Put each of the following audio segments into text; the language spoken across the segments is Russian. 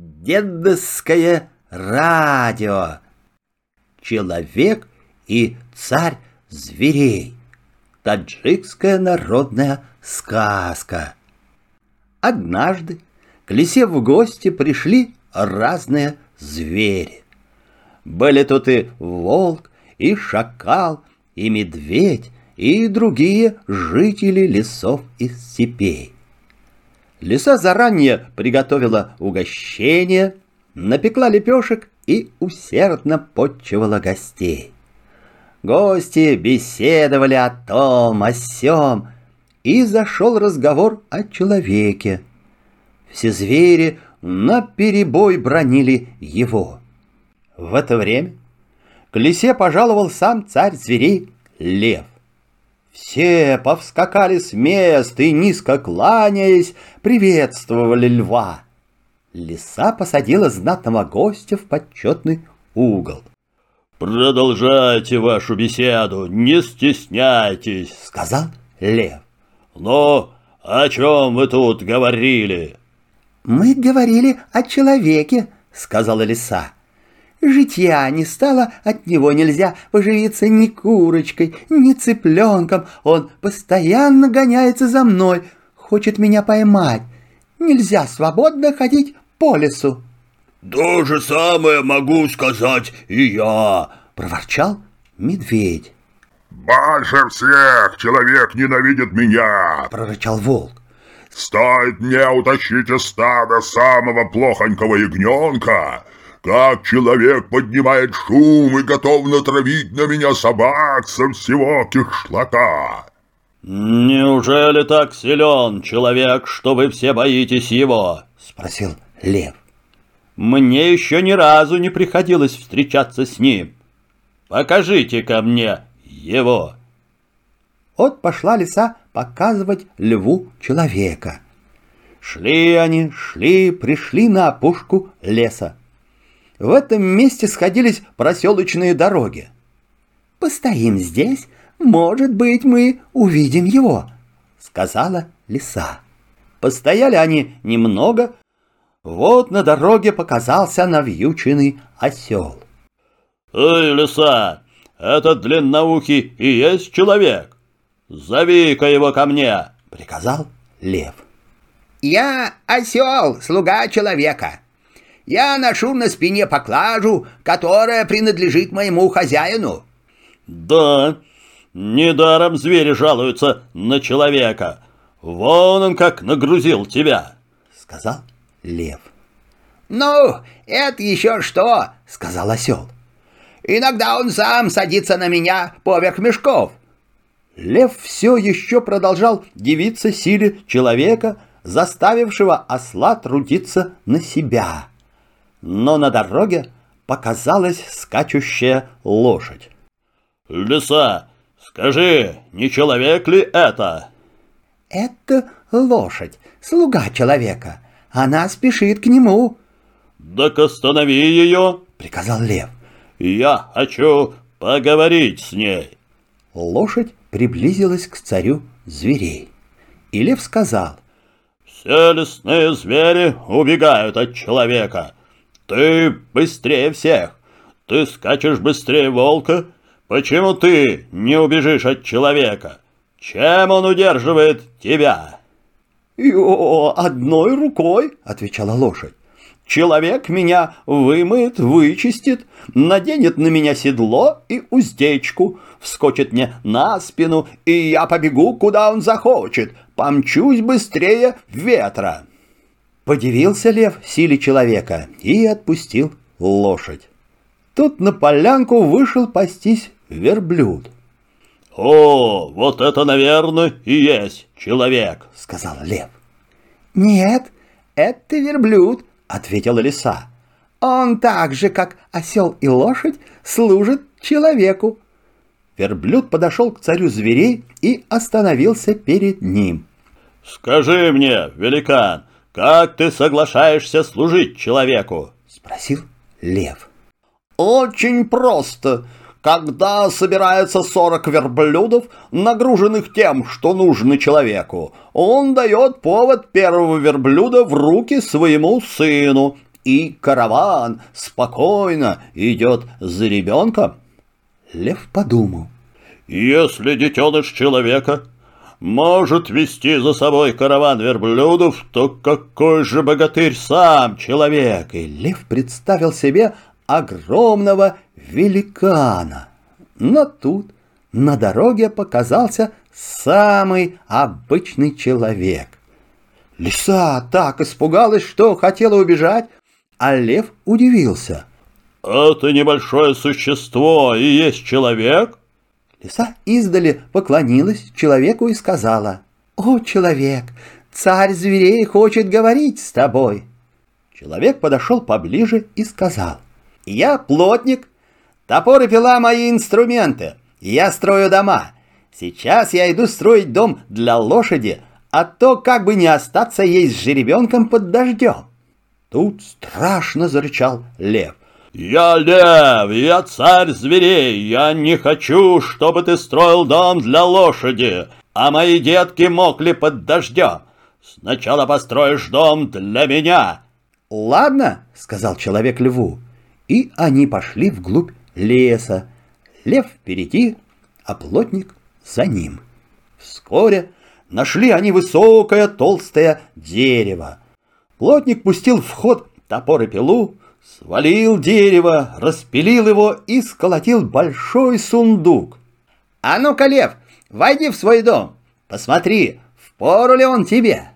дедовское радио. Человек и царь зверей. Таджикская народная сказка. Однажды к лисе в гости пришли разные звери. Были тут и волк, и шакал, и медведь, и другие жители лесов и степей. Лиса заранее приготовила угощение, напекла лепешек и усердно подчевала гостей. Гости беседовали о том, о сём, и зашел разговор о человеке. Все звери наперебой бронили его. В это время к лисе пожаловал сам царь зверей Лев. Все повскакали с мест и, низко кланяясь, приветствовали льва. Лиса посадила знатного гостя в почетный угол. «Продолжайте вашу беседу, не стесняйтесь», — сказал лев. «Но о чем вы тут говорили?» «Мы говорили о человеке», — сказала лиса. Житья не стало, от него нельзя поживиться ни курочкой, ни цыпленком. Он постоянно гоняется за мной, хочет меня поймать. Нельзя свободно ходить по лесу. «То же самое могу сказать и я», — проворчал медведь. «Больше всех человек ненавидит меня!» — прорычал волк. «Стоит мне утащить из стада самого плохонького ягненка, как человек поднимает шум и готов натравить на меня собак со всего кишлака!» «Неужели так силен человек, что вы все боитесь его?» — спросил лев. «Мне еще ни разу не приходилось встречаться с ним. покажите ко мне его!» Вот пошла лиса показывать льву человека. Шли они, шли, пришли на опушку леса. В этом месте сходились проселочные дороги. «Постоим здесь, может быть, мы увидим его», — сказала лиса. Постояли они немного, вот на дороге показался навьюченный осел. «Эй, лиса, этот длинноухий и есть человек? Зови-ка его ко мне!» — приказал лев. «Я осел, слуга человека. Я ношу на спине поклажу, которая принадлежит моему хозяину». «Да, недаром звери жалуются на человека. Вон он как нагрузил тебя», — сказал лев. «Ну, это еще что?» — сказал осел. «Иногда он сам садится на меня поверх мешков». Лев все еще продолжал дивиться силе человека, заставившего осла трудиться на себя но на дороге показалась скачущая лошадь. «Лиса, скажи, не человек ли это?» «Это лошадь, слуга человека. Она спешит к нему». «Так останови ее», — приказал лев. «Я хочу поговорить с ней». Лошадь приблизилась к царю зверей. И лев сказал. «Все лесные звери убегают от человека. Ты быстрее всех. Ты скачешь быстрее волка. Почему ты не убежишь от человека? Чем он удерживает тебя? «О, одной рукой», — отвечала лошадь. «Человек меня вымоет, вычистит, наденет на меня седло и уздечку, вскочит мне на спину, и я побегу, куда он захочет, помчусь быстрее ветра». Подивился лев силе человека и отпустил лошадь. Тут на полянку вышел пастись верблюд. «О, вот это, наверное, и есть человек», — сказал лев. «Нет, это верблюд», — ответила лиса. «Он так же, как осел и лошадь, служит человеку». Верблюд подошел к царю зверей и остановился перед ним. «Скажи мне, великан, «Как ты соглашаешься служить человеку?» — спросил лев. «Очень просто. Когда собирается сорок верблюдов, нагруженных тем, что нужно человеку, он дает повод первого верблюда в руки своему сыну, и караван спокойно идет за ребенком. Лев подумал. Если детеныш человека может вести за собой караван верблюдов, то какой же богатырь сам человек? И лев представил себе огромного великана. Но тут на дороге показался самый обычный человек. Лиса так испугалась, что хотела убежать, а лев удивился. «Это небольшое существо и есть человек?» Лиса издали поклонилась человеку и сказала, «О, человек, царь зверей хочет говорить с тобой». Человек подошел поближе и сказал, «Я плотник, топор и пила мои инструменты, я строю дома. Сейчас я иду строить дом для лошади, а то как бы не остаться ей с жеребенком под дождем». Тут страшно зарычал лев. «Я лев, я царь зверей, я не хочу, чтобы ты строил дом для лошади, а мои детки мокли под дождем. Сначала построишь дом для меня». «Ладно», — сказал человек льву, и они пошли вглубь леса. Лев впереди, а плотник за ним. Вскоре нашли они высокое толстое дерево. Плотник пустил в ход топор и пилу, Свалил дерево, распилил его и сколотил большой сундук. «А ну-ка, лев, войди в свой дом, посмотри, впору ли он тебе?»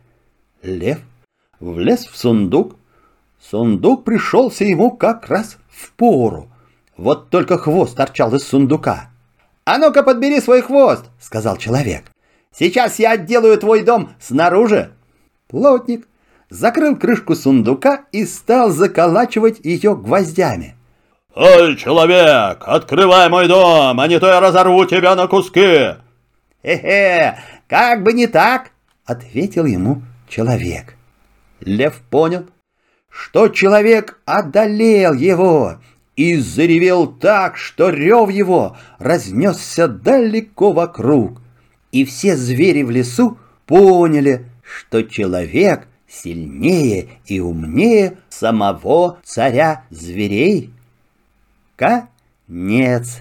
Лев влез в сундук. Сундук пришелся ему как раз в пору. Вот только хвост торчал из сундука. «А ну-ка, подбери свой хвост!» — сказал человек. «Сейчас я отделаю твой дом снаружи!» Плотник закрыл крышку сундука и стал заколачивать ее гвоздями. «Эй, человек, открывай мой дом, а не то я разорву тебя на куски!» «Хе-хе, как бы не так!» — ответил ему человек. Лев понял, что человек одолел его и заревел так, что рев его разнесся далеко вокруг. И все звери в лесу поняли, что человек — сильнее и умнее самого царя зверей? Конец.